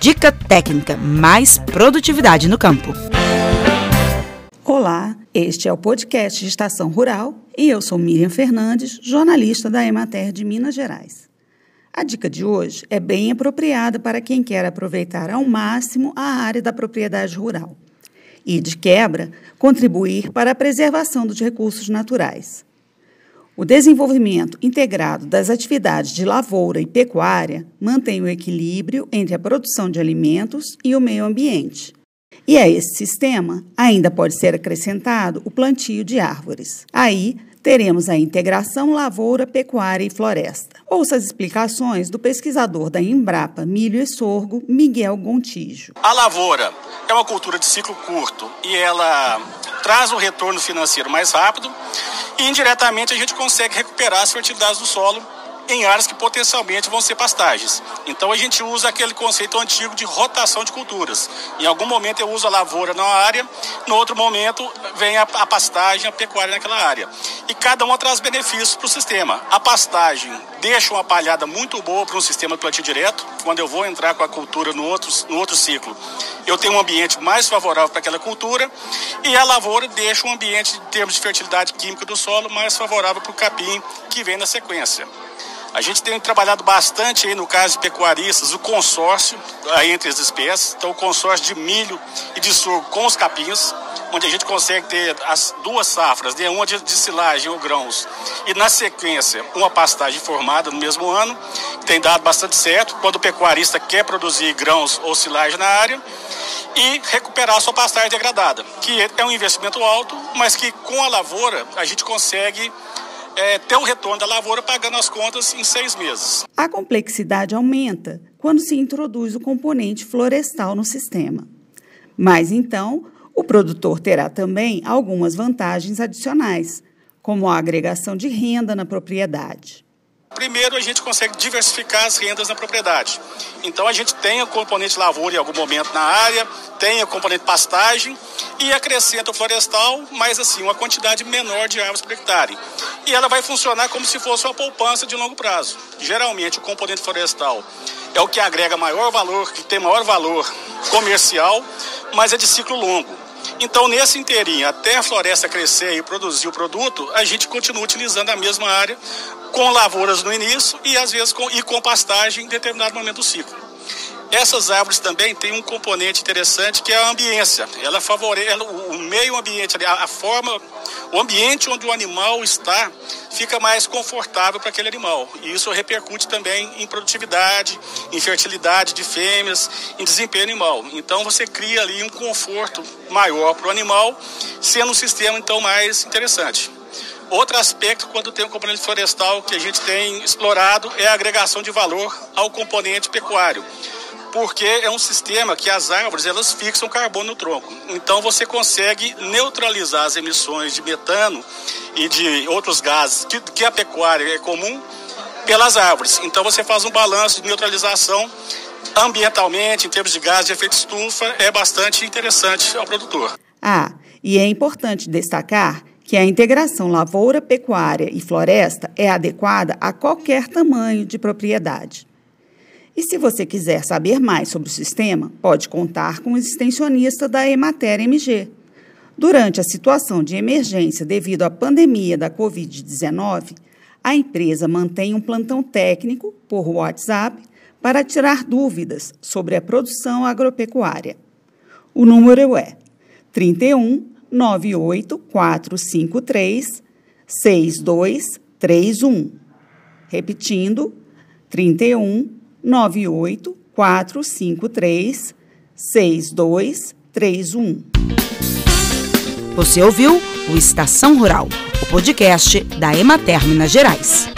Dica técnica, mais produtividade no campo. Olá, este é o podcast de Estação Rural e eu sou Miriam Fernandes, jornalista da Emater de Minas Gerais. A dica de hoje é bem apropriada para quem quer aproveitar ao máximo a área da propriedade rural e, de quebra, contribuir para a preservação dos recursos naturais. O desenvolvimento integrado das atividades de lavoura e pecuária mantém o equilíbrio entre a produção de alimentos e o meio ambiente. E a esse sistema ainda pode ser acrescentado o plantio de árvores. Aí teremos a integração lavoura, pecuária e floresta. Ouça as explicações do pesquisador da Embrapa Milho e Sorgo, Miguel Gontijo. A lavoura é uma cultura de ciclo curto e ela traz um retorno financeiro mais rápido e indiretamente a gente consegue recuperar as fertilidades do solo em áreas que potencialmente vão ser pastagens. Então a gente usa aquele conceito antigo de rotação de culturas. Em algum momento eu uso a lavoura numa área, no outro momento vem a, a pastagem, a pecuária naquela área. E cada uma traz benefícios para o sistema. A pastagem deixa uma palhada muito boa para um sistema de plantio direto. Quando eu vou entrar com a cultura no outro, no outro ciclo, eu tenho um ambiente mais favorável para aquela cultura. E a lavoura deixa um ambiente, em termos de fertilidade química do solo, mais favorável para o capim que vem na sequência. A gente tem trabalhado bastante aí no caso de pecuaristas, o consórcio aí entre as espécies, então o consórcio de milho e de sorgo com os capinhos, onde a gente consegue ter as duas safras, né? uma de, de silagem ou grãos e na sequência uma pastagem formada no mesmo ano, tem dado bastante certo quando o pecuarista quer produzir grãos ou silagem na área e recuperar a sua pastagem degradada, que é um investimento alto, mas que com a lavoura a gente consegue é, ter o retorno da lavoura pagando as contas em seis meses. A complexidade aumenta quando se introduz o componente florestal no sistema. Mas então, o produtor terá também algumas vantagens adicionais, como a agregação de renda na propriedade. Primeiro, a gente consegue diversificar as rendas na propriedade. Então, a gente tem o componente lavoura em algum momento na área, tem o componente pastagem e acrescenta o florestal, mas assim, uma quantidade menor de árvores por hectare. E ela vai funcionar como se fosse uma poupança de longo prazo. Geralmente, o componente florestal é o que agrega maior valor, que tem maior valor comercial, mas é de ciclo longo. Então, nesse inteirinho, até a floresta crescer e produzir o produto, a gente continua utilizando a mesma área, com lavouras no início e às vezes com, e com pastagem em determinado momento do ciclo. Essas árvores também têm um componente interessante que é a ambiência. Ela favorece o meio ambiente, a, a forma, o ambiente onde o animal está fica mais confortável para aquele animal. E isso repercute também em produtividade, em fertilidade de fêmeas, em desempenho animal. Então você cria ali um conforto maior para o animal, sendo um sistema então mais interessante. Outro aspecto, quando tem um componente florestal que a gente tem explorado, é a agregação de valor ao componente pecuário. Porque é um sistema que as árvores elas fixam carbono no tronco. Então você consegue neutralizar as emissões de metano e de outros gases que, que a pecuária é comum pelas árvores. Então você faz um balanço de neutralização ambientalmente, em termos de gás de efeito estufa, é bastante interessante ao produtor. Ah, e é importante destacar que a integração lavoura, pecuária e floresta é adequada a qualquer tamanho de propriedade. E se você quiser saber mais sobre o sistema, pode contar com o extensionista da Emater MG. Durante a situação de emergência devido à pandemia da Covid-19, a empresa mantém um plantão técnico por WhatsApp para tirar dúvidas sobre a produção agropecuária. O número é 31 98453 6231. Repetindo, 31 98453 6231. Você ouviu o Estação Rural, o podcast da Emater Minas Gerais.